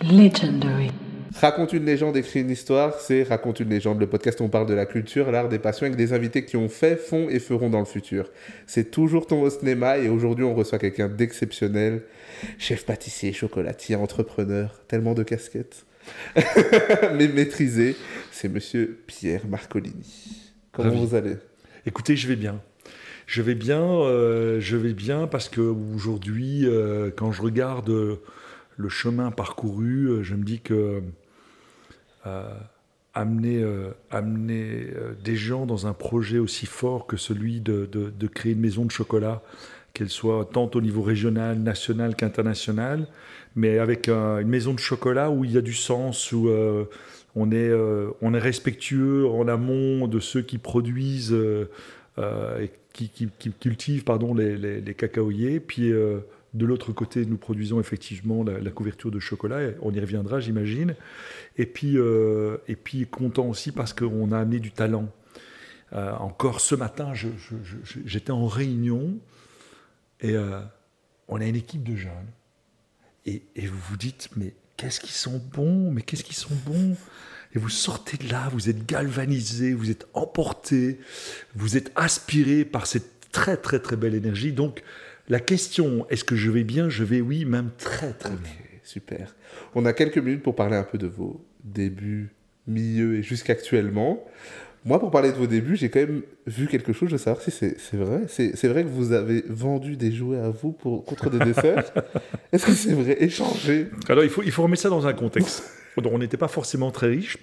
Legendary. Raconte une légende, écrit une histoire, c'est Raconte une légende, le podcast où on parle de la culture, l'art, des passions avec des invités qui ont fait, font et feront dans le futur. C'est toujours ton cinéma et aujourd'hui on reçoit quelqu'un d'exceptionnel, chef pâtissier, chocolatier, entrepreneur, tellement de casquettes, mais maîtrisé, c'est monsieur Pierre Marcolini. Comment Ravi. vous allez? Écoutez, je vais bien. Je vais bien, euh, je vais bien parce que aujourd'hui, euh, quand je regarde euh, le chemin parcouru, euh, je me dis que euh, amener, euh, amener des gens dans un projet aussi fort que celui de, créer une maison de chocolat, qu'elle soit tant au niveau régional, national qu'international, mais avec un- une maison de chocolat où il y a du sens, où on, est, on est respectueux en amont de ceux qui produisent et qui, cultivent pardon, les, les- les cacaoyers. Puis de l'autre côté, nous produisons effectivement la, couverture de chocolat. On y reviendra, j'imagine. Et puis, euh, et puis content aussi parce qu'on a amené du talent. Euh, encore ce matin, j'étais en réunion et euh, on a une équipe de jeunes. Et, et vous vous dites, mais qu'est-ce qu'ils sont bons, mais qu'est-ce qu'ils sont bons Et vous sortez de là, vous êtes galvanisé, vous êtes emporté, vous êtes aspiré par cette très très très belle énergie. Donc la question, est-ce que je vais bien Je vais oui, même très très bien. Super. On a quelques minutes pour parler un peu de vos débuts, milieu et jusqu'actuellement. Moi, pour parler de vos débuts, j'ai quand même vu quelque chose, je veux savoir si c'est vrai. C'est c'est vrai que vous avez vendu des jouets à vous pour, contre des desserts Est-ce que c'est vrai Échanger Alors il faut, il faut remettre ça dans un contexte. Donc, on n'était pas forcément très riche,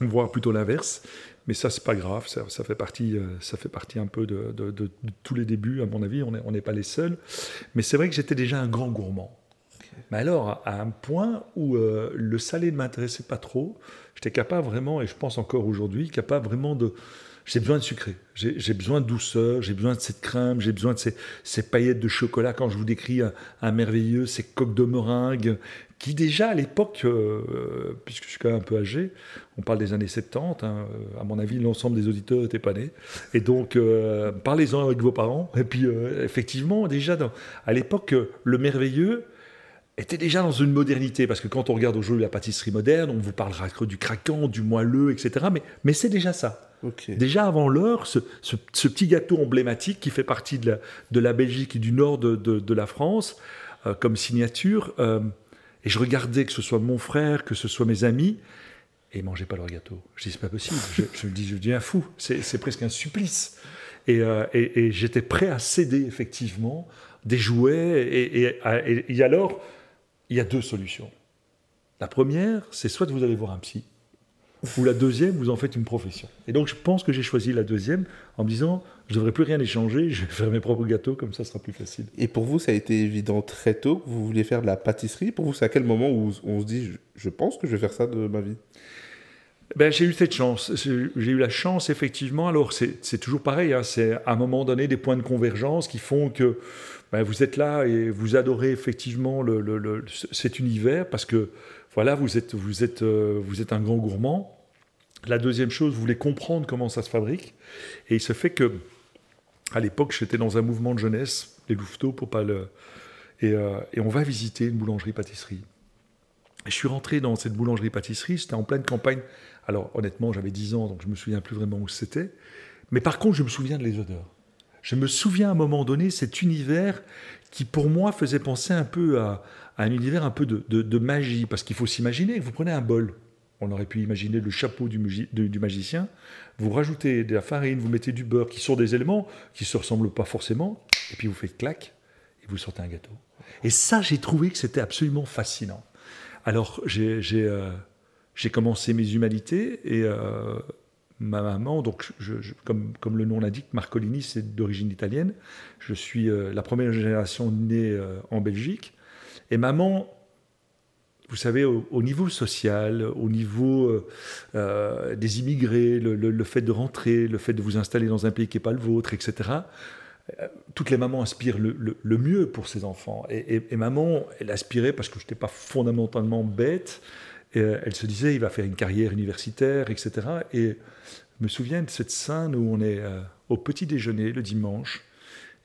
voire plutôt l'inverse. Mais ça, c'est pas grave, ça, ça fait partie, euh, ça fait partie un peu de, de- de- de tous les débuts, à mon avis, on n'est on pas les seuls. Mais c'est vrai que j'étais déjà un grand gourmand. Mais alors, à un point où euh, le salé ne m'intéressait pas trop, j'étais capable vraiment, et je pense encore aujourd'hui, capable vraiment de... J'ai besoin de sucré, j'ai j'ai besoin de douceur, j'ai besoin de cette crème, j'ai besoin de ces, ces paillettes de chocolat. Quand je vous décris un, un merveilleux, ces coques de meringue, qui déjà à l'époque, euh, puisque je suis quand même un peu âgé, on parle des années 70, hein, à mon avis l'ensemble des auditeurs n'étaient pas nés, et donc euh, parlez-en avec vos parents, et puis euh, effectivement déjà dans- à l'époque le merveilleux était déjà dans une modernité, parce que quand on regarde aujourd'hui la pâtisserie moderne, on vous parlera du craquant, du moelleux, etc., mais, mais c'est déjà ça. Déjà avant l'heure, ce, ce- ce petit gâteau emblématique qui fait partie de la, de la Belgique et du nord de, de- de la France comme signature, et je regardais que ce soit mon frère, que ce soit mes amis, et ils mangeaient pas leur gâteau. Je dis c'est pas possible. Je, je me dis je deviens fou. C'est presque un supplice. Et, euh, et- et j'étais prêt à céder effectivement des jouets. Et, et- et- et alors, il y a deux solutions. La première, c'est soit vous allez voir un psy, ou la deuxième, vous en faites une profession. Et donc, je pense que j'ai choisi la deuxième en me disant, je ne devrais plus rien échanger, je vais faire mes propres gâteaux, comme ça, ce sera plus facile. Et pour vous, ça a été évident très tôt que vous vouliez faire de la pâtisserie Pour vous, c'est à quel moment où on se dit, je, pense que je vais faire ça de ma vie? Ben, j'ai eu cette chance. J'ai eu la chance, effectivement. Alors, c'est c'est toujours pareil. hein, C'est à un moment donné des points de convergence qui font que ben, vous êtes là et vous adorez effectivement le, le- le- cet univers parce que voilà, euh, vous êtes un grand gourmand. La deuxième chose, vous voulez comprendre comment ça se fabrique. Et il se fait que, à l'époque, j'étais dans un mouvement de jeunesse, les Louveteaux, pour pas le. Et, euh, et on va visiter une boulangerie-pâtisserie. Je suis rentré dans cette boulangerie-pâtisserie, c'était en pleine campagne. Alors, honnêtement, j'avais 10 ans, donc je me souviens plus vraiment où c'était. Mais par contre, je me souviens de les odeurs. Je me souviens à un moment donné cet univers qui, pour moi, faisait penser un peu à, à un univers un peu de, de- magie. Parce qu'il faut s'imaginer vous prenez un bol. On aurait pu imaginer le chapeau du, magicien. Vous rajoutez de la farine, vous mettez du beurre, qui sont des éléments qui ne se ressemblent pas forcément. Et puis vous faites clac, et vous sortez un gâteau. Et ça, j'ai trouvé que c'était absolument fascinant. Alors, j'ai euh, commencé mes humanités et euh, ma maman, donc comme, comme le nom l'indique, Marcolini, c'est d'origine italienne. Je suis euh, la première génération née en Belgique. Et maman, vous savez, au, au niveau social, au niveau euh, euh, des immigrés, le, fait de rentrer, le fait de vous installer dans un pays qui n'est pas le vôtre, etc. euh, Toutes les mamans aspirent le, mieux pour ses enfants. Et, maman, elle aspirait, parce que je n'étais pas fondamentalement bête, elle se disait, il va faire une carrière universitaire, etc. Et je me souviens de cette scène où on est au petit déjeuner le dimanche,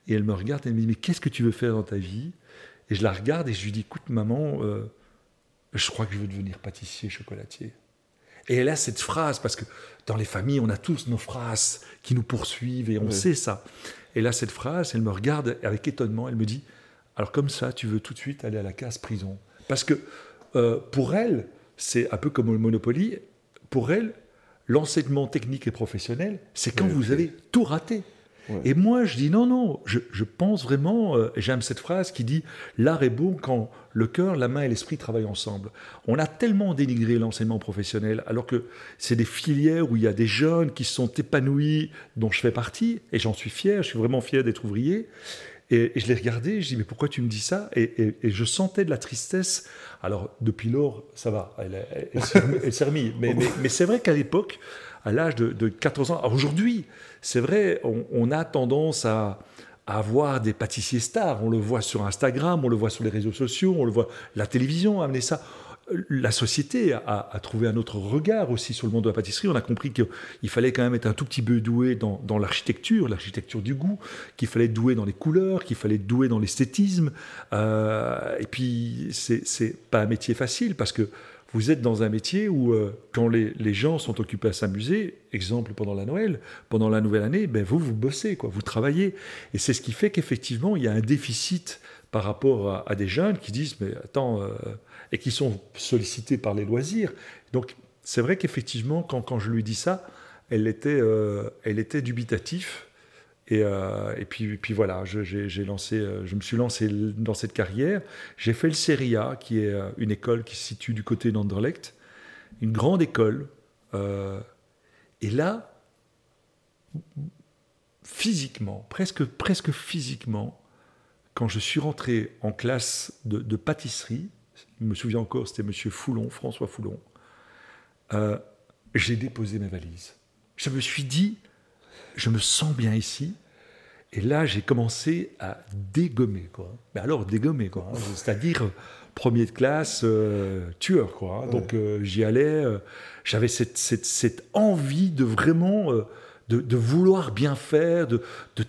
et elle me regarde, et elle me dit, mais qu'est-ce que tu veux faire dans ta vie? Et je la regarde et je lui dis, écoute maman, euh, je crois que je veux devenir pâtissier, chocolatier. Et elle a cette phrase, parce que dans les familles, on a tous nos phrases qui nous poursuivent et on sait ça. Et là, cette phrase, elle me regarde avec étonnement, elle me dit, alors comme ça, tu veux tout de suite aller à la case prison. Parce que euh, pour elle, c'est un peu comme le Monopoly, pour elle, l'enseignement technique et professionnel, c'est quand vous avez tout raté. Et moi, je dis non, non, je, pense vraiment, euh, j'aime cette phrase qui dit l'art est beau quand le cœur, la main et l'esprit travaillent ensemble. On a tellement dénigré l'enseignement professionnel, alors que c'est des filières où il y a des jeunes qui sont épanouis, dont je fais partie, et j'en suis fier, je suis vraiment fier d'être ouvrier. Et, je l'ai regardé, je dis mais pourquoi tu me dis ça? Et, je sentais de la tristesse. Alors depuis lors, ça va, elle, s'est remise. Mais, mais c'est vrai qu'à l'époque, à l'âge de, 14 ans. Aujourd'hui, c'est vrai, on, a tendance à, avoir des pâtissiers stars. On le voit sur Instagram, on le voit sur les réseaux sociaux, on le voit. La télévision a amené ça. La société a, trouvé un autre regard aussi sur le monde de la pâtisserie. On a compris qu'il fallait quand même être un tout petit peu doué dans, l'architecture, l'architecture du goût, qu'il fallait être doué dans les couleurs, qu'il fallait être doué dans l'esthétisme. Euh, et puis, c'est pas un métier facile parce que vous êtes dans un métier où, euh, quand les, gens sont occupés à s'amuser, exemple pendant la Noël, pendant la nouvelle année, ben vous, vous bossez, quoi, vous travaillez. Et c'est ce qui fait qu'effectivement, il y a un déficit par rapport à, des jeunes qui disent, mais attends, euh, et qui sont sollicités par les loisirs. Donc, c'est vrai qu'effectivement, quand, quand, je lui dis ça, elle était, euh, elle était dubitatif. Et, et, puis, puis voilà, j'ai lancé, je me suis lancé dans cette carrière. J'ai fait le CERIA, qui est une école qui se situe du côté d'Anderlecht, une grande école. et là, physiquement, presque, presque physiquement, quand je suis rentré en classe de, de pâtisserie, je me souviens encore, c'était Monsieur Foulon, François Foulon, euh, j'ai déposé mes valises. Je me suis dit, je me sens bien ici. Et là, j'ai commencé à dégommer, quoi. Mais alors, dégommer, quoi. Hein. C'est-à-dire, euh, premier de classe, euh, tueur, quoi. Hein. Donc, euh, j'y allais. J'avais cette, cette, cette, envie de vraiment de, vouloir bien faire, de,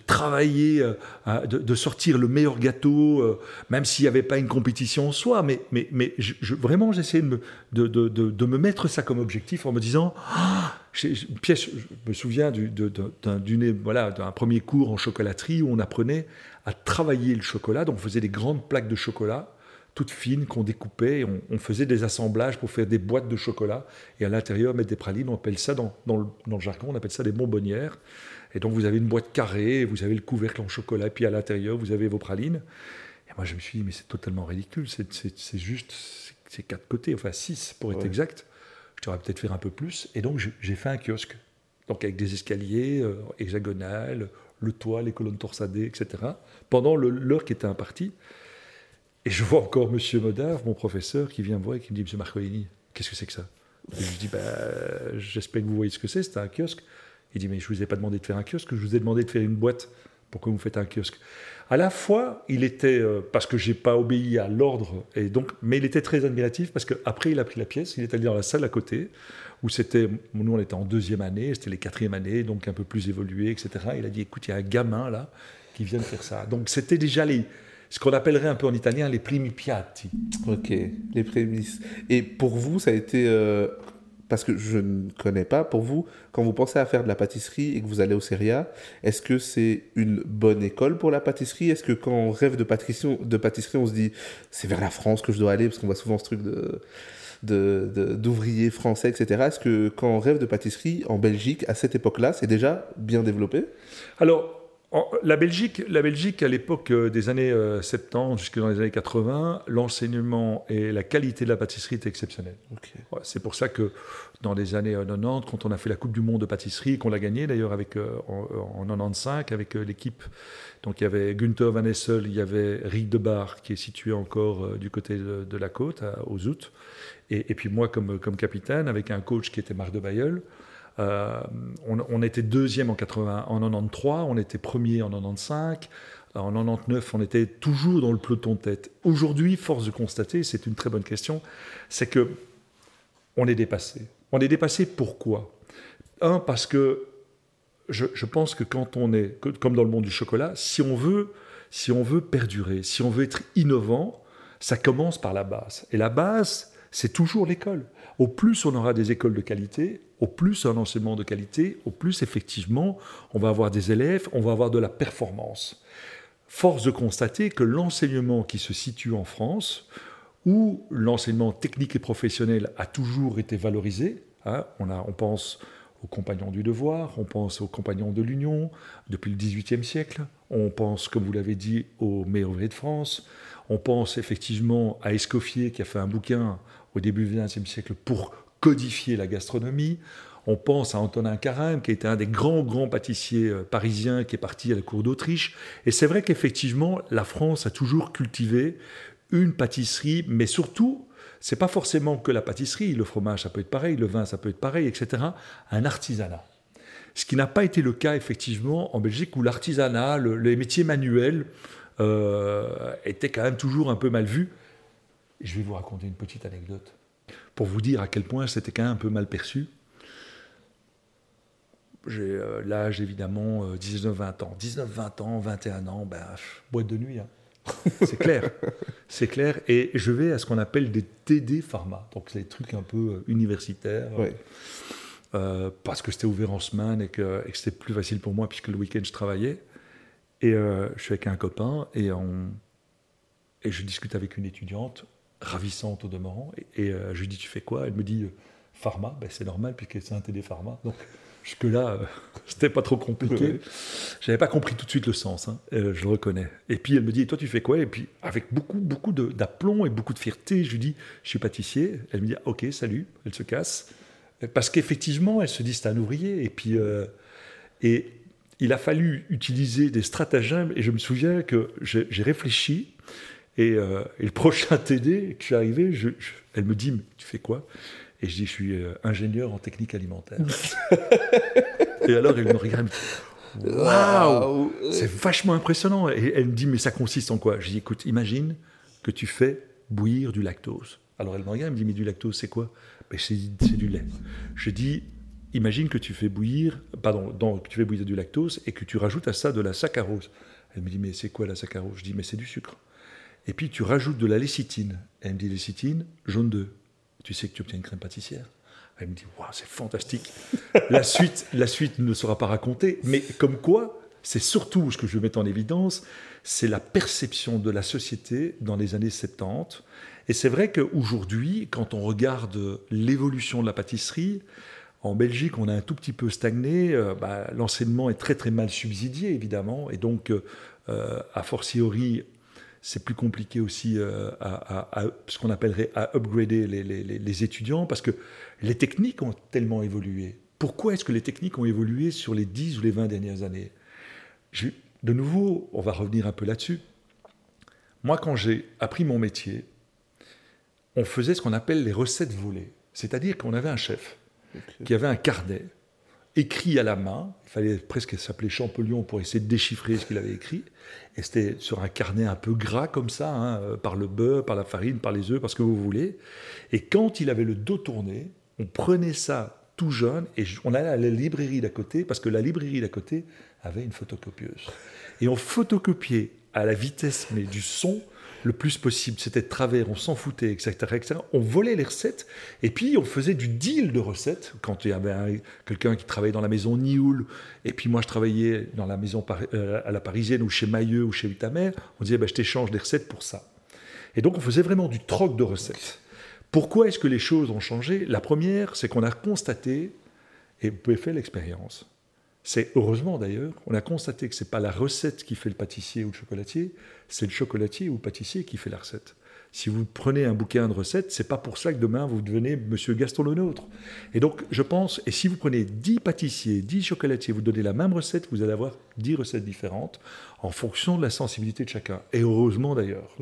travailler, euh, de, sortir le meilleur gâteau, euh, même s'il n'y avait pas une compétition en soi. Mais, vraiment, j'essayais de me, mettre ça comme objectif en me disant, ah, pièce, je me souviens d'un premier cours en chocolaterie où on apprenait à travailler le chocolat. Donc on faisait des grandes plaques de chocolat toutes fines qu'on découpait. on, faisait des assemblages pour faire des boîtes de chocolat et à l'intérieur mettre des pralines. On appelle ça, dans, dans, le, jargon, on appelle ça des bonbonnières. Et donc vous avez une boîte carrée, vous avez le couvercle en chocolat, et puis à l'intérieur vous avez vos pralines. Et moi je me suis dit, mais c'est totalement ridicule, c'est juste ces quatre côtés, enfin six pour être exact. Je devrais peut-être faire un peu plus. Et donc j'ai fait un kiosque, donc avec des escaliers euh, hexagonales, le toit, les colonnes torsadées, etc. Pendant l'heure qui était impartie. Et je vois encore Monsieur Modave, mon professeur, qui vient me voir et qui me dit Monsieur Marcolini, qu'est-ce que c'est que ça? Et Je dis bah, J'espère que vous voyez ce que c'est, c'est un kiosque. Il dit Mais je ne vous ai pas demandé de faire un kiosque, je vous ai demandé de faire une boîte. Pourquoi vous faites un kiosque? À la fois, il était, euh, parce que j'ai pas obéi à l'ordre, et donc, mais il était très admiratif parce qu'après, il a pris la pièce, il est allé dans la salle à côté, où c'était, nous on était en deuxième année, c'était les quatrième années, donc un peu plus évolué, etc. Il a dit Écoute, il y a un gamin là qui vient de faire ça. Donc c'était déjà les ce qu'on appellerait un peu en italien les primi piatti. Ok, les prémices. Et pour vous, ça a été. Euh, parce que je ne connais pas, pour vous, quand vous pensez à faire de la pâtisserie et que vous allez au Seria, est-ce que c'est une bonne école pour la pâtisserie? Est-ce que quand on rêve de pâtisserie, de pâtisserie on se dit c'est vers la France que je dois aller Parce qu'on voit souvent ce truc de d'ouvriers français, etc. Est-ce que quand on rêve de pâtisserie en Belgique, à cette époque-là, c'est déjà bien développé? Alors, la Belgique, la Belgique, à l'époque euh, des années 70 euh, jusque dans les années 80, l'enseignement et la qualité de la pâtisserie étaient exceptionnels. c'est pour ça que dans les années 90, euh, quand on a fait la Coupe du Monde de pâtisserie, qu'on l'a gagnée d'ailleurs avec en, 95 avec l'équipe, donc il y avait Günther Van Essel, il y avait Rick Debar qui est situé encore du côté de, la côte, aux Out, et, puis moi comme, comme capitaine avec un coach qui était Marc de Bayeul. Euh, on, était deuxième en, 80, en 93, on était premier en 95. En 99, on était toujours dans le peloton tête. Aujourd'hui, force de constater, c'est une très bonne question, c'est que on est dépassé. On est dépassé pourquoi? Un, parce que je, pense que quand on est, comme dans le monde du chocolat, si on veut, si on veut perdurer, si on veut être innovant, ça commence par la base. Et la base, c'est toujours l'école. Au plus on aura des écoles de qualité, au plus un enseignement de qualité, au plus effectivement on va avoir des élèves, on va avoir de la performance. Force de constater que l'enseignement qui se situe en France, où l'enseignement technique et professionnel a toujours été valorisé, hein, on, a, on pense aux compagnons du devoir, on pense aux compagnons de l'Union depuis le XVIIIe siècle, on pense, comme vous l'avez dit, aux meilleurs de France, on pense effectivement à Escoffier qui a fait un bouquin au début du XXe siècle pour codifier la gastronomie. On pense à Antonin Carême, qui était un des grands, grands pâtissiers euh, parisiens qui est parti à la cour d'Autriche. Et c'est vrai qu'effectivement, la France a toujours cultivé une pâtisserie, mais surtout, c'est pas forcément que la pâtisserie, le fromage, ça peut être pareil, le vin, ça peut être pareil, etc. Un artisanat. Ce qui n'a pas été le cas, effectivement, en Belgique, où l'artisanat, les métiers manuels, euh, étaient quand même toujours un peu mal vus. je vais vous raconter une petite anecdote pour vous dire à quel point c'était quand même un peu mal perçu. J'ai euh, l'âge évidemment 19-20 euh, ans. 19-20 ans, 21 ans, ben, boîte de nuit. Hein. C'est clair. c'est clair. Et je vais à ce qu'on appelle des TD pharma. Donc c'est des trucs un peu euh, universitaires. parce que c'était ouvert en semaine et que, c'était plus facile pour moi puisque le week-end je travaillais. Et je suis avec un copain et, on, et je discute avec une étudiante ravissante au demeurant. Et, euh, je lui dis, tu fais quoi? Elle me dit, euh, pharma. Ben, c'est normal, puisque c'est un TD pharma. Donc, jusque-là, euh, c'était pas trop compliqué. J'avais pas compris tout de suite le sens, hein, je le reconnais. Et puis, elle me dit, et toi, tu fais quoi? Et puis, avec beaucoup, beaucoup d'aplomb et beaucoup de fierté, je lui dis, je suis pâtissier. Elle me dit, ok, salut. Elle se casse. Parce qu'effectivement, elle se dit, c'est un ouvrier. Et puis, et il a fallu utiliser des stratagèmes. Et je me souviens que j'ai réfléchi euh, et, le prochain TD, que je suis arrivé, elle me dit Tu fais quoi? Et je dis Je suis euh, ingénieur en technique alimentaire. et alors, elle me regarde Waouh C'est vachement impressionnant. Et elle me dit Mais ça consiste en quoi? Je dis Écoute, imagine que tu fais bouillir du lactose. Alors elle me regarde, elle me dit Mais du lactose, c'est quoi? Ben, C'est du lait. Je dis Imagine que tu fais bouillir, pardon, donc tu fais bouillir du lactose et que tu rajoutes à ça de la saccharose. Elle me dit Mais c'est quoi la saccharose? Je dis Mais c'est du sucre. Et puis tu rajoutes de la lécithine. Elle me dit lécithine, jaune d'œuf. Tu sais que tu obtiens une crème pâtissière. Elle me dit, waouh, c'est fantastique. la, suite, la suite ne sera pas racontée, mais comme quoi, c'est surtout ce que je veux mettre en évidence, c'est la perception de la société dans les années 70. Et c'est vrai qu'aujourd'hui, quand on regarde l'évolution de la pâtisserie, en Belgique, on a un tout petit peu stagné. Euh, bah, l'enseignement est très très mal subsidié, évidemment. Et donc, euh, a fortiori, c'est plus compliqué aussi euh, à, ce qu'on appellerait à upgrader les, étudiants parce que les techniques ont tellement évolué. Pourquoi est-ce que les techniques ont évolué sur les 10 ou les 20 dernières années? De nouveau, on va revenir un peu là-dessus. Moi, quand j'ai appris mon métier, on faisait ce qu'on appelle les recettes volées. C'est-à-dire qu'on avait un chef qui avait un carnet écrit à la main. Il fallait presque s'appeler Champollion pour essayer de déchiffrer ce qu'il avait écrit. Et c'était sur un carnet un peu gras comme ça, hein, euh, par le beurre, par la farine, par les œufs, par ce que vous voulez. Et quand il avait le dos tourné, on prenait ça tout jeune et on allait à la librairie d'à côté, parce que la librairie d'à côté avait une photocopieuse. Et on photocopiait à la vitesse mais du son le plus possible. C'était de travers, on s'en foutait, etc., etc. On volait les recettes et puis on faisait du deal de recettes. Quand il y avait quelqu'un qui travaillait dans la maison Nioul et puis moi je travaillais dans la maison euh, à la parisienne ou chez Mailleux ou chez Vitamer, on disait bah, je t'échange des recettes pour ça. Et donc on faisait vraiment du troc de recettes. Pourquoi est-ce que les choses ont changé? La première, c'est qu'on a constaté, et vous pouvez faire l'expérience, c'est heureusement d'ailleurs, on a constaté que ce n'est pas la recette qui fait le pâtissier ou le chocolatier, c'est le chocolatier ou le pâtissier qui fait la recette. Si vous prenez un bouquin de recettes, c'est pas pour ça que demain vous devenez Monsieur Gaston le nôtre. Et donc, je pense, et si vous prenez 10 pâtissiers, 10 chocolatiers, vous donnez la même recette, vous allez avoir 10 recettes différentes en fonction de la sensibilité de chacun. Et heureusement d'ailleurs.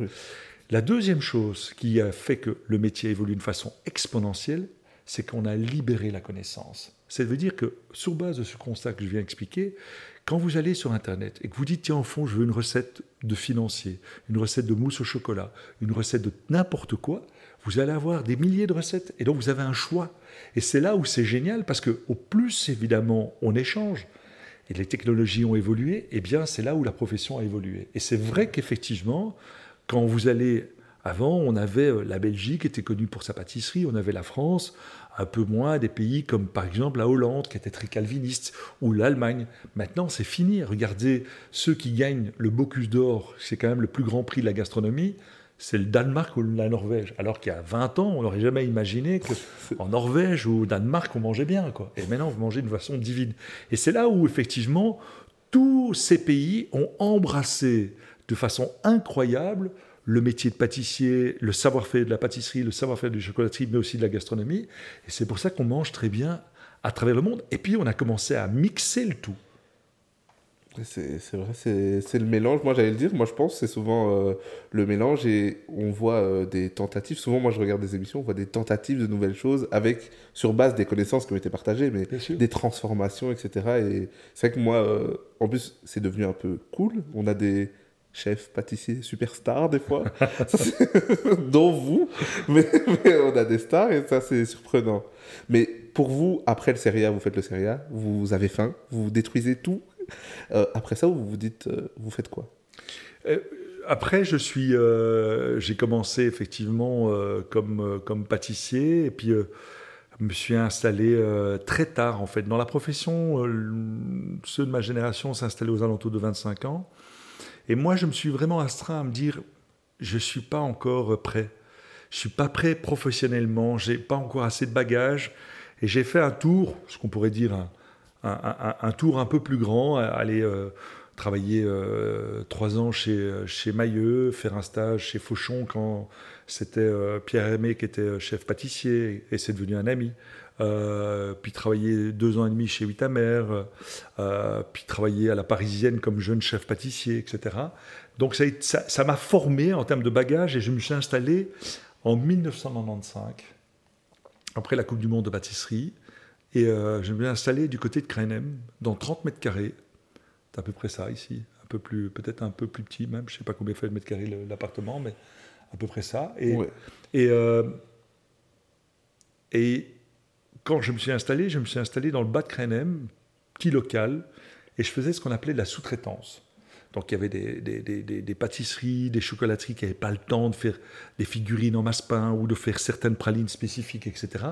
La deuxième chose qui a fait que le métier évolue de façon exponentielle, c'est qu'on a libéré la connaissance. Ça veut dire que, sur base de ce constat que je viens d'expliquer, quand vous allez sur Internet et que vous dites, tiens, au fond, je veux une recette de financier, une recette de mousse au chocolat, une recette de n'importe quoi, vous allez avoir des milliers de recettes. Et donc, vous avez un choix. Et c'est là où c'est génial, parce que au plus, évidemment, on échange, et les technologies ont évolué, eh bien, c'est là où la profession a évolué. Et c'est vrai qu'effectivement, quand vous allez Avant, on avait euh, la Belgique qui était connue pour sa pâtisserie, on avait la France, un peu moins des pays comme par exemple la Hollande qui était très calviniste ou l'Allemagne. Maintenant, c'est fini. Regardez ceux qui gagnent le Bocuse d'or, c'est quand même le plus grand prix de la gastronomie. C'est le Danemark ou la Norvège. Alors qu'il y a 20 ans, on n'aurait jamais imaginé qu'en Norvège ou au Danemark, on mangeait bien. Quoi. Et maintenant, vous mangez d'une façon divine. Et c'est là où, effectivement, tous ces pays ont embrassé de façon incroyable le métier de pâtissier, le savoir-faire de la pâtisserie, le savoir-faire de la chocolaterie, mais aussi de la gastronomie. Et c'est pour ça qu'on mange très bien à travers le monde. Et puis on a commencé à mixer le tout. C'est vrai, c'est le mélange. Moi, j'allais le dire, moi, je pense c'est souvent euh, le mélange et on voit euh, des tentatives. Souvent, moi, je regarde des émissions, on voit des tentatives de nouvelles choses avec, sur base des connaissances qui ont été partagées, mais des transformations, etc. Et c'est vrai que moi, euh, en plus, c'est devenu un peu cool. On a des, chef pâtissier superstar des fois, dont vous, mais, on a des stars et ça c'est surprenant. Mais pour vous, après le Seria, vous faites le Seria, vous avez faim, vous détruisez tout. Euh, après ça, vous vous dites, euh, vous faites quoi? Euh, Après, je suis, j'ai commencé effectivement comme, comme pâtissier et puis me suis installé très tard en fait dans la profession. ceux de ma génération s'installaient aux alentours de 25 ans. Et moi, je me suis vraiment astreint à me dire, je ne suis pas encore prêt. Je ne suis pas prêt professionnellement, je n'ai pas encore assez de bagages. Et j'ai fait un tour, ce qu'on pourrait dire un, tour un peu plus grand, aller euh, travailler euh, trois ans chez, chez Mailleux, faire un stage chez Fauchon quand c'était euh, Pierre Aimé qui était chef pâtissier et c'est devenu un ami. Euh, puis travailler deux ans et demi chez Huitamer, puis travailler à la Parisienne comme jeune chef pâtissier, etc. Donc ça m'a formé en termes de bagages et je me suis installé en 1995, après la Coupe du Monde de pâtisserie, et je me suis installé du côté de Krenem, dans 30 mètres carrés. C'est à peu près ça ici, un peu plus, peut-être un peu plus petit même, je ne sais pas combien fait de mètres carrés l'appartement, mais à peu près ça. Et, et, et quand je me suis installé, je me suis installé dans le bas de Krenem, petit local, et je faisais ce qu'on appelait de la sous-traitance. Donc il y avait des, pâtisseries, des chocolateries qui n'avaient pas le temps de faire des figurines en masse-pain ou de faire certaines pralines spécifiques, etc.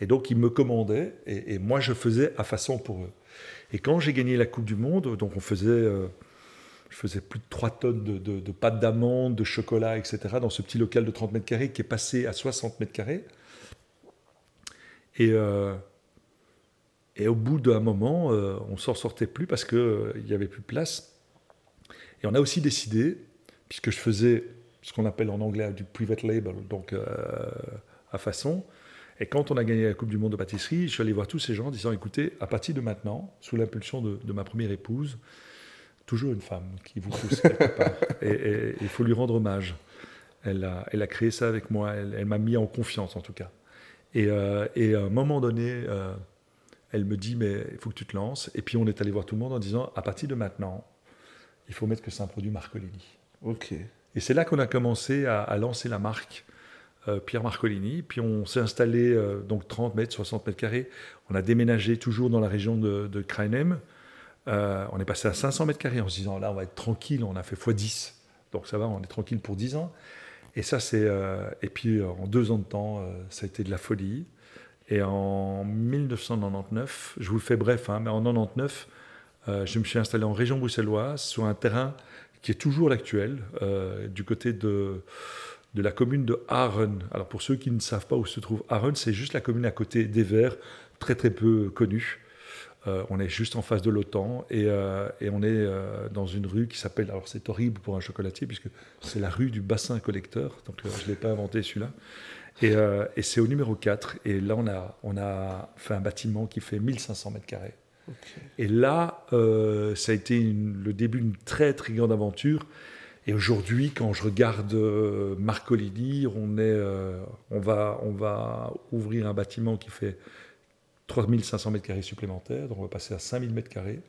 Et donc ils me commandaient et, moi je faisais à façon pour eux. Et quand j'ai gagné la Coupe du Monde, donc on faisait, euh, je faisais plus de 3 tonnes de, de pâte d'amande, de chocolat, etc. dans ce petit local de 30 mètres carrés qui est passé à 60 mètres carrés. Et, euh, et au bout d'un moment, euh, on s'en sortait plus parce qu'il euh, n'y avait plus de place. Et on a aussi décidé, puisque je faisais ce qu'on appelle en anglais du private label, donc à façon. Et quand on a gagné la Coupe du Monde de pâtisserie, je suis allé voir tous ces gens en disant écoutez, à partir de maintenant, sous l'impulsion de, ma première épouse, toujours une femme qui vous pousse quelque part, et il faut lui rendre hommage. Elle a, elle a créé ça avec moi, elle m'a mis en confiance en tout cas. Euh, et, à un moment donné, euh, elle me dit, mais il faut que tu te lances. Et puis on est allé voir tout le monde en disant, à partir de maintenant, il faut mettre que c'est un produit Marcolini. Ok. Et c'est là qu'on a commencé à, lancer la marque euh, Pierre Marcolini. Puis on s'est installé donc 30 mètres, 60 mètres carrés. On a déménagé toujours dans la région de, de on est passé à 500 mètres carrés en se disant là on va être tranquille, on a fait x10. Donc ça va, on est tranquille pour 10 ans. Et ça, c'est. Euh, et puis, euh, en deux ans de temps, euh, ça a été de la folie. Et en 1999, je vous le fais bref, hein, mais en 1999, je me suis installé en région bruxelloise sur un terrain qui est toujours l'actuel, du côté de, de la commune de Aren. Alors, pour ceux qui ne savent pas où se trouve Aren, c'est juste la commune à côté d'Ever, très très peu connue. Euh, on est juste en face de l'OTAN et, euh, on est euh, dans une rue qui s'appelle, alors c'est horrible pour un chocolatier puisque c'est la rue du bassin collecteur, donc je ne l'ai pas inventé celui-là. Et, c'est au numéro 4 et là on a, on a fait un bâtiment qui fait 1500 mètres carrés. Et là, ça a été le début d'une très très grande aventure. Et aujourd'hui, quand je regarde Marcolini, on, va, on va ouvrir un bâtiment qui fait 3500 mètres carrés supplémentaires, donc on va passer à 5000 mètres carrés.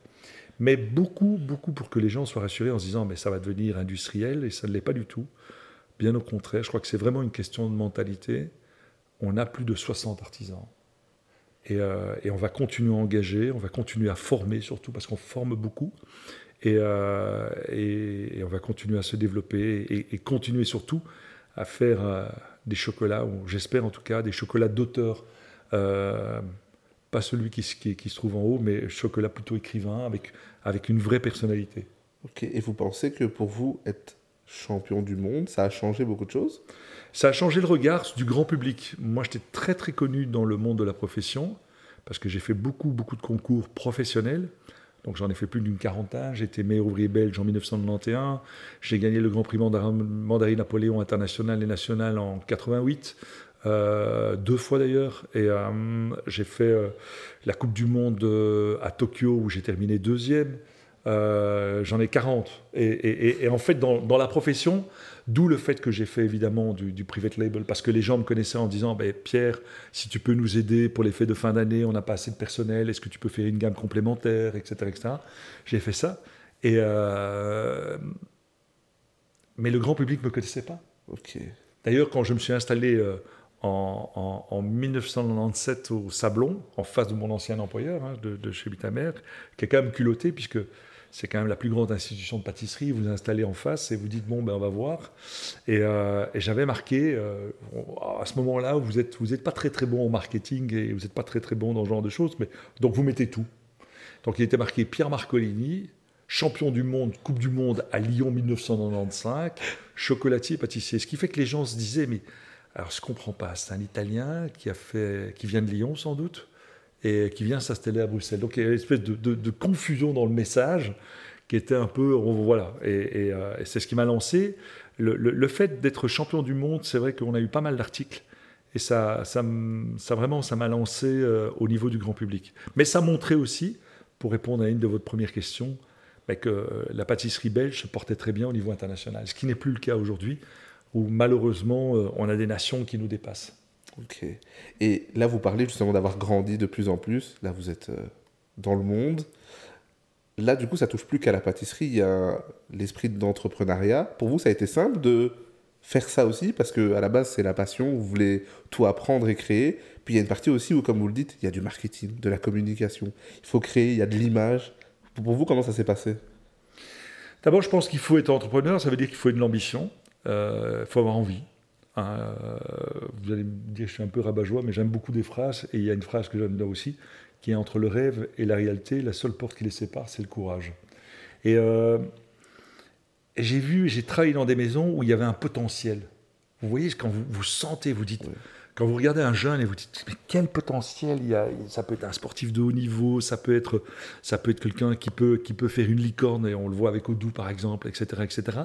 Mais beaucoup, beaucoup pour que les gens soient rassurés en se disant mais ça va devenir industriel et ça ne l'est pas du tout. Bien au contraire, je crois que c'est vraiment une question de mentalité. On a plus de 60 artisans. Euh, et, on va continuer à engager, on va continuer à former surtout parce qu'on forme beaucoup. Et, euh, et, on va continuer à se développer et, continuer surtout à faire des chocolats, ou j'espère en tout cas, des chocolats d'auteur. pas celui qui, qui, se trouve en haut, mais chocolat plutôt écrivain, avec, avec une vraie personnalité. Ok, et vous pensez que pour vous, être champion du monde, ça a changé beaucoup de choses? Ça a changé le regard du grand public. Moi, j'étais très très connu dans le monde de la profession, parce que j'ai fait beaucoup beaucoup de concours professionnels. Donc j'en ai fait plus d'une quarantaine. Été meilleur ouvrier belge en 1991. J'ai gagné le Grand Prix Mandarin Napoléon international et national en 88. Euh, deux fois d'ailleurs. Et euh, j'ai fait euh, la Coupe du Monde à Tokyo où j'ai terminé deuxième. J'en ai 40. Et, en fait, dans, la profession, d'où le fait que j'ai fait évidemment du, private label, parce que les gens me connaissaient en disant ben, Pierre, si tu peux nous aider pour les fêtes de fin d'année, on n'a pas assez de personnel, est-ce que tu peux faire une gamme complémentaire, etc. etc. J'ai fait ça. Et euh, Mais le grand public ne me connaissait pas. D'ailleurs, quand je me suis installé euh, en, en, 1997 au Sablon, en face de mon ancien employeur, hein, de, de, chez Bitamer, qui est quand même culotté, puisque c'est quand même la plus grande institution de pâtisserie. Vous vous installez en face et vous dites bon ben on va voir. Et, euh, j'avais marqué euh, à ce moment-là vous êtes vous êtes pas très très bon au marketing et vous n'êtes pas très très bon dans ce genre de choses, mais donc vous mettez tout. Donc il était marqué Pierre Marcolini, champion du monde, Coupe du monde à Lyon 1995, chocolatier pâtissier. Ce qui fait que les gens se disaient mais alors je comprends pas, c'est un Italien qui a fait qui vient de Lyon sans doute et qui vient s'installer à Bruxelles. Donc il y a une espèce de, confusion dans le message qui était un peu. Voilà. Et, euh, c'est ce qui m'a lancé. Le, fait d'être champion du monde, c'est vrai qu'on a eu pas mal d'articles. Et ça, ça, vraiment, ça m'a lancé euh, au niveau du grand public. Mais ça montrait aussi, pour répondre à une de votre premières questions, bah, que la pâtisserie belge se portait très bien au niveau international. Ce qui n'est plus le cas aujourd'hui, où malheureusement, euh, on a des nations qui nous dépassent. Ok. Et là, vous parlez justement d'avoir grandi de plus en plus. Là, vous êtes euh, dans le monde. Là, du coup, ça touche plus qu'à la pâtisserie. Il y a l'esprit d'entrepreneuriat. Pour vous, ça a été simple de faire ça aussi parce que à la base, c'est la passion. Vous voulez tout apprendre et créer. Puis il y a une partie aussi où, comme vous le dites, il y a du marketing, de la communication. Il faut créer. Il y a de l'image. Pour vous, comment ça s'est passé? D'abord, je pense qu'il faut être entrepreneur. Ça veut dire qu'il faut de l'ambition. Euh, il faut avoir envie. Euh, vous allez me dire que je suis un peu rabat-joie, mais j'aime beaucoup des phrases, et il y a une phrase que j'aime bien aussi, qui est entre le rêve et la réalité, la seule porte qui les sépare, c'est le courage. Et, euh, j'ai vu, j'ai travaillé dans des maisons où il y avait un potentiel. Vous voyez, quand vous, vous sentez, vous dites, quand vous regardez un jeune et vous dites, mais quel potentiel il y a Ça peut être un sportif de haut niveau, ça peut être, ça peut être quelqu'un qui peut, qui peut faire une licorne, et on le voit avec Odou par exemple, etc. etc.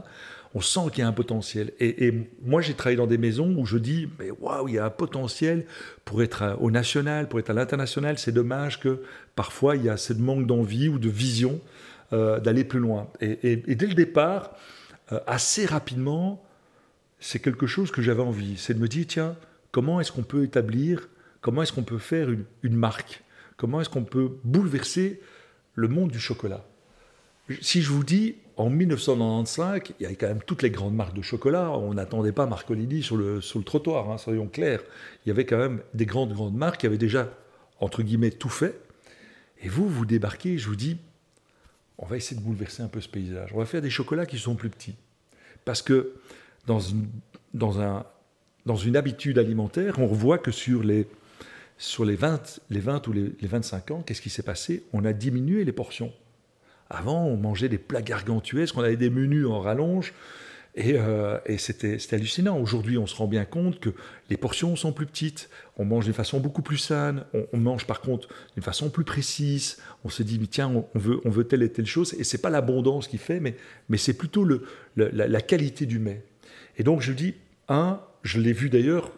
On sent qu'il y a un potentiel. Et, moi, j'ai travaillé dans des maisons où je dis, mais waouh, il y a un potentiel pour être au national, pour être à l'international. C'est dommage que parfois, il y a ce manque d'envie ou de vision euh, d'aller plus loin. Et, dès le départ, euh, assez rapidement, c'est quelque chose que j'avais envie. C'est de me dire, tiens, comment est-ce qu'on peut établir, comment est-ce qu'on peut faire une, marque? Comment est-ce qu'on peut bouleverser le monde du chocolat? Si je vous dis, en 1995, il y avait quand même toutes les grandes marques de chocolat. On n'attendait pas Marcolini sur le, sur le trottoir, hein, soyons clairs. Il y avait quand même des grandes, grandes marques qui avaient déjà, entre guillemets, tout fait. Et vous, vous débarquez, je vous dis, on va essayer de bouleverser un peu ce paysage. On va faire des chocolats qui sont plus petits. Parce que dans, dans un, dans une habitude alimentaire, on voit que sur les, sur les 20, les 20 ou les, 25 ans, qu'est-ce qui s'est passé? On a diminué les portions. Avant, on mangeait des plats gargantuesques, on avait des menus en rallonge, et, euh, c'était hallucinant. Aujourd'hui, on se rend bien compte que les portions sont plus petites, on mange d'une façon beaucoup plus saine, on, mange par contre d'une façon plus précise, on se dit, tiens, on, veut, on veut telle et telle chose, et c'est pas l'abondance qui fait, mais, mais c'est plutôt le, la, la qualité du mets. Et donc, je dis, un, je l'ai vu d'ailleurs,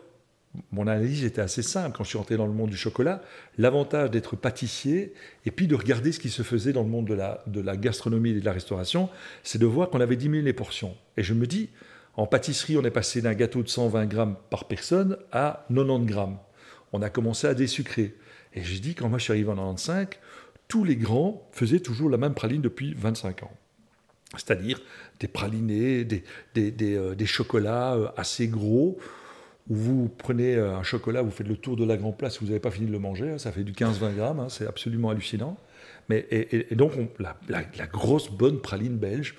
mon analyse était assez simple quand je suis entré dans le monde du chocolat. L'avantage d'être pâtissier et puis de regarder ce qui se faisait dans le monde de la, de la gastronomie et de la restauration, c'est de voir qu'on avait diminué les portions. Et je me dis, en pâtisserie, on est passé d'un gâteau de 120 grammes par personne à 90 grammes. On a commencé à désucrer. Et j'ai dit, quand moi je suis arrivé en 95, tous les grands faisaient toujours la même praline depuis 25 ans. C'est-à-dire des pralinés, des, euh, des, chocolats euh, assez gros, où vous prenez euh, un chocolat, vous faites le tour de la grande place, vous n'avez pas fini de le manger, hein, ça fait du 15-20 grammes, hein, c'est absolument hallucinant. Mais, et, donc, la, grosse bonne praline belge,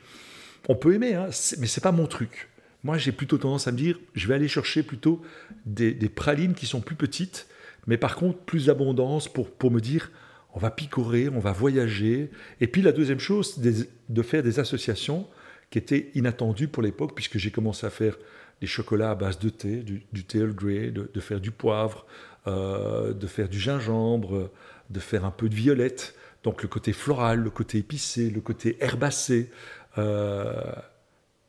on peut aimer, hein, mais c'est pas mon truc. Moi, j'ai plutôt tendance à me dire, je vais aller chercher plutôt des, pralines qui sont plus petites, mais par contre plus d'abondance pour, pour me dire, on va picorer, on va voyager. Et puis la deuxième chose, de faire des associations qui étaient inattendues pour l'époque, puisque j'ai commencé à faire des chocolats à base de thé, du, thé Earl Grey, de, faire du poivre, euh, de faire du gingembre, de faire un peu de violette. Donc le côté floral, le côté épicé, le côté herbacé. Euh,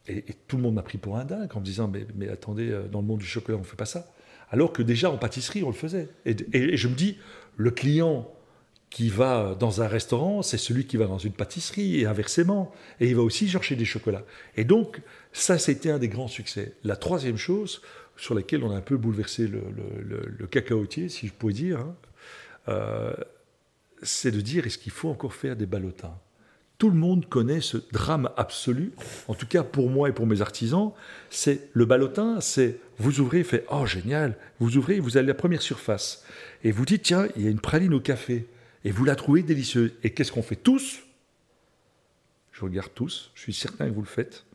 et, tout le monde m'a pris pour un dingue en me disant mais, attendez, euh, dans le monde du chocolat, on ne fait pas ça. Alors que déjà en pâtisserie, on le faisait. Et, je me dis, le client qui va dans un restaurant, c'est celui qui va dans une pâtisserie et inversement. Et il va aussi chercher des chocolats. Et donc, ça, c'était un des grands succès. La troisième chose sur laquelle on a un peu bouleversé le, le, cacaotier, si je pourrais dire, hein, euh, c'est de dire est-ce qu'il faut encore faire des ballotins? Tout le monde connaît ce drame absolu, en tout cas pour moi et pour mes artisans, c'est le ballotin, c'est vous ouvrez, fait oh génial, vous ouvrez, vous allez à la première surface et vous dites tiens, il y a une praline au café et vous la trouvez délicieuse. Et qu'est-ce qu'on fait tous? Je regarde tous, je suis certain que vous le faites.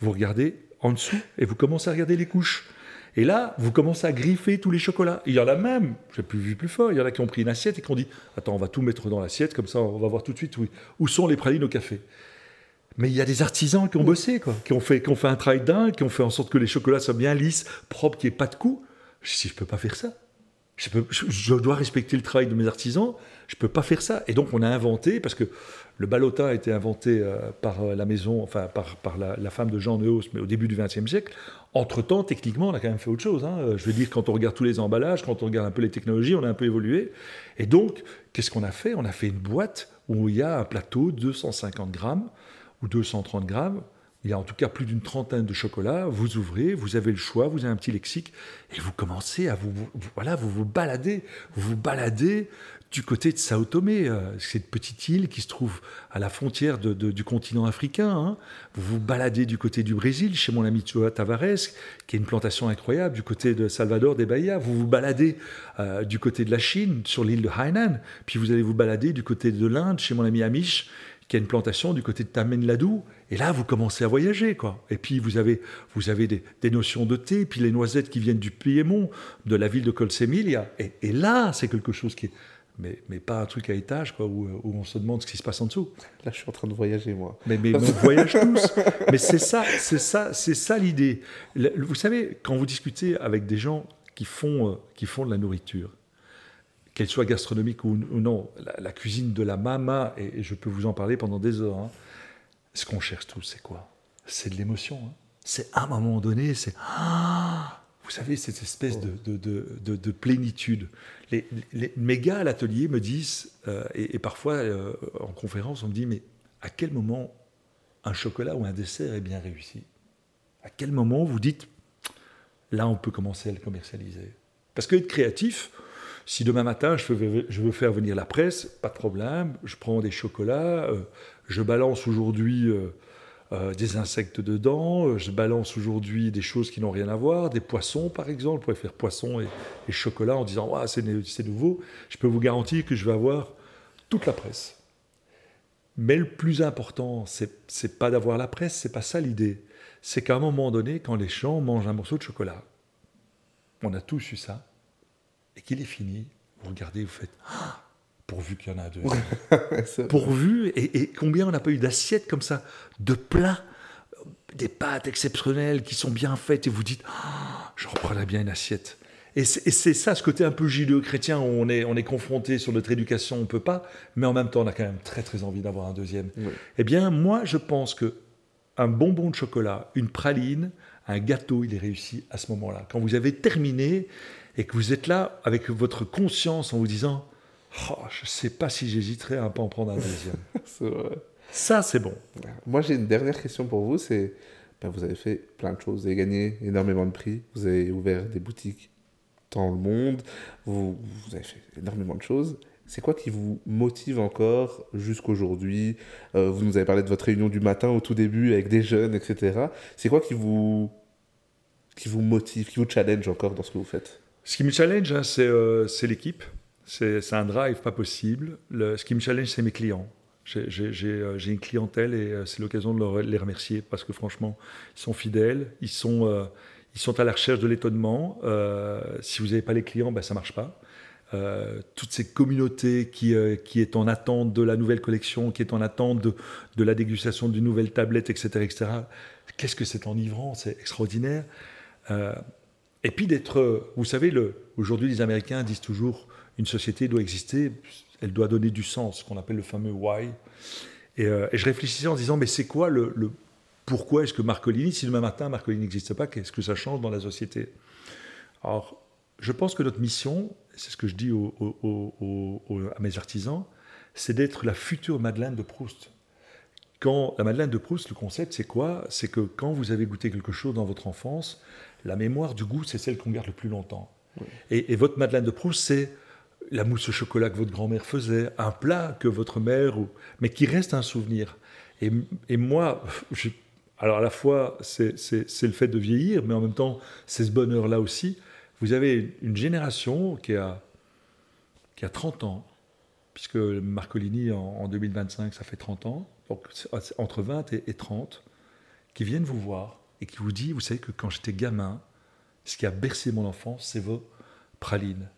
Vous regardez en dessous et vous commencez à regarder les couches. Et là, vous commencez à griffer tous les chocolats. il y en a même, j'ai plus vu plus fort, il y en a qui ont pris une assiette et qui ont dit Attends, on va tout mettre dans l'assiette, comme ça on va voir tout de suite où, où sont les pralines au café. Mais il y a des artisans qui ont bossé, quoi, qui, ont fait, qui ont fait un travail dingue, qui ont fait en sorte que les chocolats soient bien lisses, propres, qu'il n'y ait pas de coups. Si je ne peux pas faire ça. Je, dois respecter le travail de mes artisans, je ne peux pas faire ça. Et donc on a inventé, parce que le ballotin a été inventé euh, par euh, la maison, enfin par, par la, femme de Jean Neuhaus, mais au début du XXe siècle. Entre-temps, techniquement, on a quand même fait autre chose. Hein. Je veux dire, quand on regarde tous les emballages, quand on regarde un peu les technologies, on a un peu évolué. Et donc, qu'est-ce qu'on a fait? On a fait une boîte où il y a un plateau de 250 grammes ou 230 grammes. Il y a en tout cas plus d'une trentaine de chocolats. Vous ouvrez, vous avez le choix, vous avez un petit lexique et vous commencez à vous, voilà, vous vous baladez, vous vous baladez du côté de Sao Tomé, euh, cette petite île qui se trouve à la frontière du continent africain. Hein. Vous vous baladez du côté du Brésil, chez mon ami Tua Tavares, qui a une plantation incroyable, du côté de Salvador des Bahia. Vous vous baladez euh, du côté de la Chine, sur l'île de Hainan. Puis vous allez vous balader du côté de l'Inde, chez mon ami Amish, qui a une plantation du côté de Tamen Ladou. Et là, vous commencez à voyager, quoi. Et puis, vous avez, vous avez des, notions de thé, puis les noisettes qui viennent du Piémont, de la ville de Colsemilia. Et, et là, c'est quelque chose qui est mais, mais, pas un truc à étage quoi, où, où, on se demande ce qui se passe en dessous. Là, je suis en train de voyager, moi. Mais, mais on voyage tous. Mais c'est ça, c'est ça, c'est ça l'idée. Vous savez, quand vous discutez avec des gens qui font, euh, qui font de la nourriture, qu'elle soit gastronomique ou, non, la, cuisine de la mama, et, je peux vous en parler pendant des heures, hein, ce qu'on cherche tous, c'est quoi? C'est de l'émotion. Hein. C'est à un moment donné, c'est... Ah vous savez, cette espèce de, de, de, plénitude. Les, mes gars à l'atelier me disent, euh, et, parfois euh, en conférence, on me dit, mais à quel moment un chocolat ou un dessert est bien réussi? À quel moment vous dites, là on peut commencer à le commercialiser? Parce que être créatif, si demain matin je veux, faire venir la presse, pas de problème, je prends des chocolats, euh, je balance aujourd'hui euh, des insectes dedans. Euh, je balance aujourd'hui des choses qui n'ont rien à voir, des poissons par exemple. Je pourrais faire poisson et, chocolat en disant ouais, c'est nouveau. Je peux vous garantir que je vais avoir toute la presse. Mais le plus important, c'est pas d'avoir la presse, c'est pas ça l'idée. C'est qu'à un moment donné, quand les gens mangent un morceau de chocolat, on a tous eu ça, et qu'il est fini, vous regardez, vous faites ah, pourvu qu'il y en a deux. pourvu, et, combien on n'a pas eu d'assiettes comme ça, de plats, des pâtes exceptionnelles qui sont bien faites, et vous dites, ah, je reprendrais bien une assiette. Et c'est ça, ce côté un peu judéo-chrétien, où on est, on est confronté sur notre éducation, on ne peut pas, mais en même temps, on a quand même très très envie d'avoir un deuxième. Eh bien, moi, je pense que un bonbon de chocolat, une praline, un gâteau, il est réussi à ce moment-là. Quand vous avez terminé et que vous êtes là avec votre conscience en vous disant Oh, je ne sais pas si j'hésiterais à pas en prendre un deuxième. Ça, c'est bon. Moi, j'ai une dernière question pour vous. C'est, ben, vous avez fait plein de choses. Vous avez gagné énormément de prix. Vous avez ouvert des boutiques dans le monde. Vous, vous avez fait énormément de choses. C'est quoi qui vous motive encore jusqu'aujourd'hui? Euh, Vous nous avez parlé de votre réunion du matin au tout début avec des jeunes, etc. C'est quoi qui vous, qui vous motive, qui vous challenge encore dans ce que vous faites? Ce qui me challenge, hein, c'est, euh, c'est l'équipe. C'est un drive pas possible. ce qui me challenge, c'est mes clients. J'ai une clientèle et c'est l'occasion de les remercier parce que franchement, ils sont fidèles, ils sont, ils sont à la recherche de l'étonnement. si vous n'avez pas les clients, ben, ça ne marche pas. Euh, toute cette communauté qui, euh, qui, est en attente de la nouvelle collection, qui est en attente de, de la dégustation d'une nouvelle tablette, etc. etc. Qu'est-ce que c'est enivrant, c'est extraordinaire. Euh, et puis d'être, vous savez, le, aujourd'hui les Américains disent toujours une société doit exister, elle doit donner du sens, ce qu'on appelle le fameux why. Et, et, je réfléchissais en disant, mais c'est quoi le, le pourquoi est-ce que Marcolini, si demain matin Marcolini n'existe pas, qu'est-ce que ça change dans la société? Alors, je pense que notre mission, c'est ce que je dis à mes artisans, c'est d'être la future Madeleine de Proust. Quand la Madeleine de Proust, le concept, c'est quoi? C'est que quand vous avez goûté quelque chose dans votre enfance, la mémoire du goût, c'est celle qu'on garde le plus longtemps. Et, votre Madeleine de Proust, c'est la mousse au chocolat que votre grand-mère faisait, un plat que votre mère, mais qui reste un souvenir. Et, moi, alors à la fois, c'est le fait de vieillir, mais en même temps, c'est ce bonheur-là aussi vous avez une génération qui a, qui a 30 ans, puisque Marcolini en, 2025, ça fait 30 ans, donc entre 20 et, 30, qui viennent vous voir et qui vous disent, vous savez que quand j'étais gamin, ce qui a bercé mon enfance, c'est vos pralines.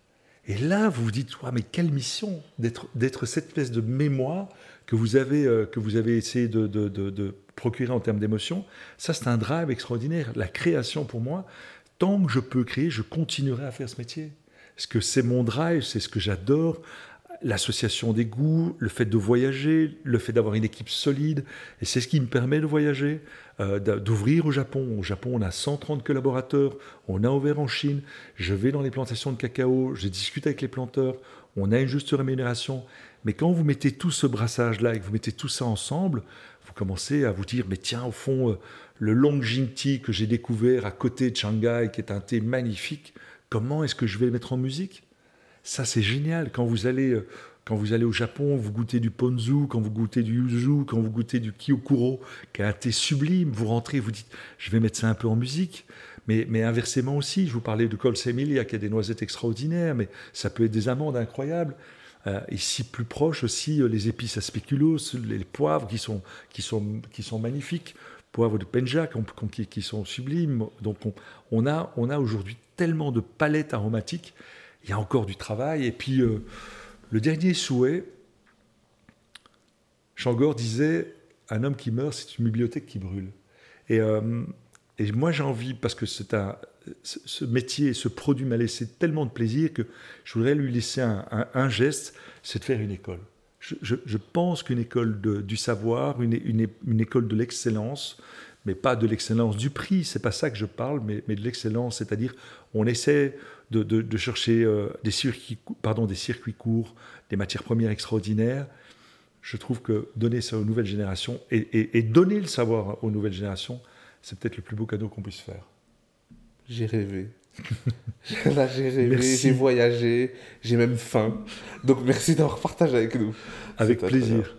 Et là, vous vous dites, mais quelle mission d'être cette espèce de mémoire que vous avez, euh, que vous avez essayé de, de, de procurer en termes d'émotion. Ça, c'est un drive extraordinaire. La création, pour moi, tant que je peux créer, je continuerai à faire ce métier. Parce que c'est mon drive, c'est ce que j'adore. L'association des goûts, le fait de voyager, le fait d'avoir une équipe solide, et c'est ce qui me permet de voyager, euh, d'ouvrir au Japon. Au Japon, on a 130 collaborateurs, on a ouvert en Chine, je vais dans les plantations de cacao, je discute avec les planteurs, on a une juste rémunération. Mais quand vous mettez tout ce brassage-là et que vous mettez tout ça ensemble, vous commencez à vous dire, mais tiens, au fond, euh, le long tea que j'ai découvert à côté de Shanghai, qui est un thé magnifique, comment est-ce que je vais le mettre en musique? Ça, c'est génial. Quand vous allez, euh, quand vous allez au Japon, vous goûtez du ponzu, quand vous goûtez du yuzu, quand vous goûtez du kyokuro, qui est un thé sublime, vous rentrez, vous dites, je vais mettre ça un peu en musique. Mais, mais inversement aussi, je vous parlais de Col Emilia, qui a des noisettes extraordinaires, mais ça peut être des amandes incroyables. Euh, ici, plus proche aussi, euh, les épices à spéculoos, les poivres qui sont, qui sont, qui sont magnifiques poivres de Penja qui, sont sublimes. Donc on, a, on a aujourd'hui tellement de palettes aromatiques. Il y a encore du travail. Et puis euh, le dernier souhait, Changor disait un homme qui meurt, c'est une bibliothèque qui brûle. Et, euh, et moi j'ai envie, parce que c'est un, ce métier, ce produit m'a laissé tellement de plaisir que je voudrais lui laisser un geste, c'est de faire une école je, pense qu'une école du savoir, une, école de l'excellence, mais pas de l'excellence du prix, c'est pas ça que je parle, mais, de l'excellence, c'est-à-dire on essaie de, chercher euh, des, circuits, courts, des matières premières extraordinaires. Je trouve que donner ça aux nouvelles générations et, donner le savoir aux nouvelles générations, c'est peut-être le plus beau cadeau qu'on puisse faire. J'ai rêvé. Là, j'ai rêvé, j'ai voyagé, j'ai même faim. Donc merci d'avoir partagé avec nous. Avec plaisir.